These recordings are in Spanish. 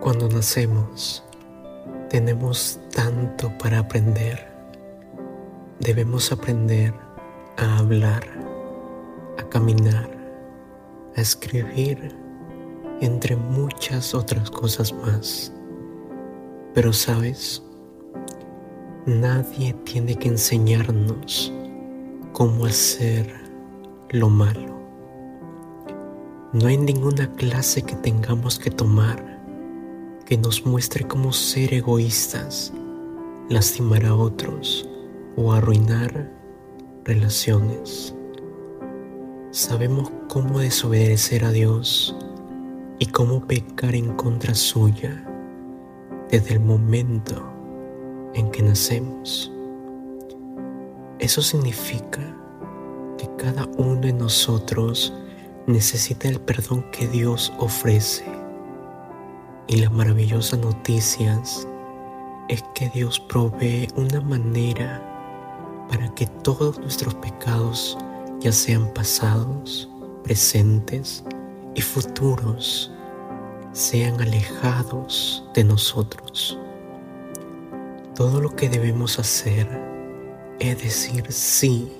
Cuando nacemos, tenemos tanto para aprender. Debemos aprender a hablar, a caminar, a escribir, entre muchas otras cosas más. Pero sabes, nadie tiene que enseñarnos cómo hacer lo malo. No hay ninguna clase que tengamos que tomar que nos muestre cómo ser egoístas, lastimar a otros o arruinar relaciones. Sabemos cómo desobedecer a Dios y cómo pecar en contra suya desde el momento en que nacemos. Eso significa que cada uno de nosotros necesita el perdón que Dios ofrece y las maravillosas noticias es que Dios provee una manera para que todos nuestros pecados, ya sean pasados, presentes y futuros, sean alejados de nosotros. Todo lo que debemos hacer es decir sí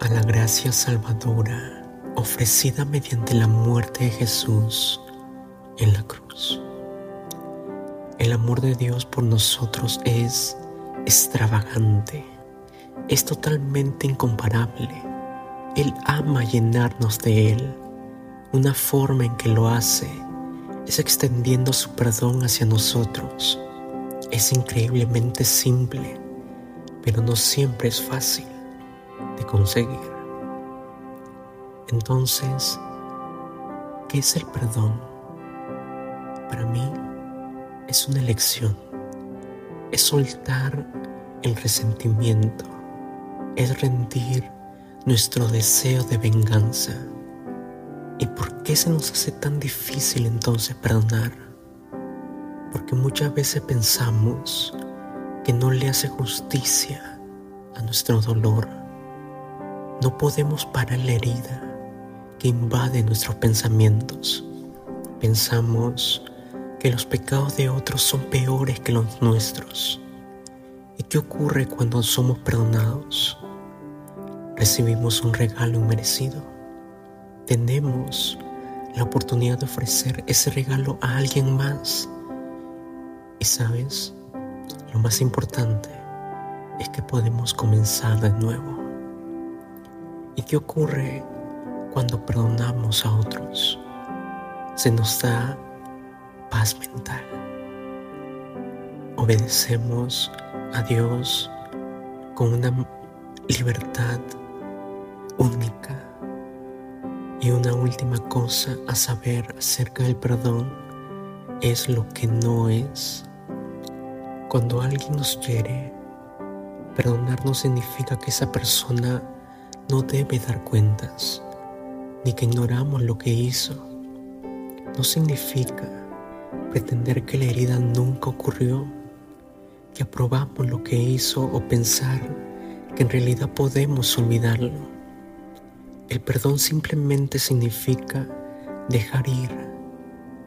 a la gracia salvadora ofrecida mediante la muerte de Jesús en la cruz. El amor de Dios por nosotros es extravagante, es totalmente incomparable. Él ama llenarnos de Él. Una forma en que lo hace es extendiendo su perdón hacia nosotros. Es increíblemente simple, pero no siempre es fácil de conseguir. Entonces, ¿qué es el perdón? Es una elección, es soltar el resentimiento, es rendir nuestro deseo de venganza. ¿Y por qué se nos hace tan difícil entonces perdonar? Porque muchas veces pensamos que no le hace justicia a nuestro dolor. No podemos parar la herida que invade nuestros pensamientos. Pensamos que los pecados de otros son peores que los nuestros. ¿Y qué ocurre cuando somos perdonados? Recibimos un regalo inmerecido. Tenemos la oportunidad de ofrecer ese regalo a alguien más. Y sabes, lo más importante es que podemos comenzar de nuevo. ¿Y qué ocurre cuando perdonamos a otros? Se nos da mental. Obedecemos a Dios con una libertad única. Y una última cosa a saber acerca del perdón es lo que no es. Cuando alguien nos quiere, perdonar no significa que esa persona no debe dar cuentas, ni que ignoramos lo que hizo. No significa pretender que la herida nunca ocurrió, que aprobamos lo que hizo o pensar que en realidad podemos olvidarlo. El perdón simplemente significa dejar ir,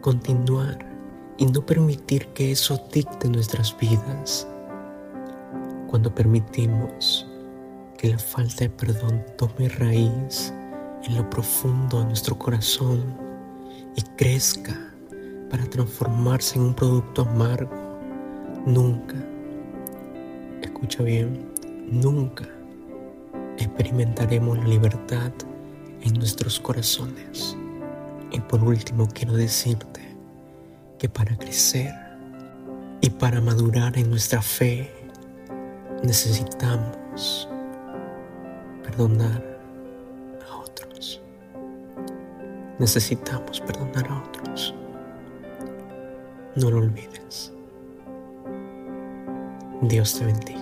continuar y no permitir que eso dicte nuestras vidas. Cuando permitimos que la falta de perdón tome raíz en lo profundo de nuestro corazón y crezca para transformarse en un producto amargo. Nunca, escucha bien, nunca experimentaremos la libertad en nuestros corazones. Y por último quiero decirte que para crecer y para madurar en nuestra fe necesitamos perdonar a otros. Necesitamos perdonar a otros. No lo olvides. Dios te bendiga.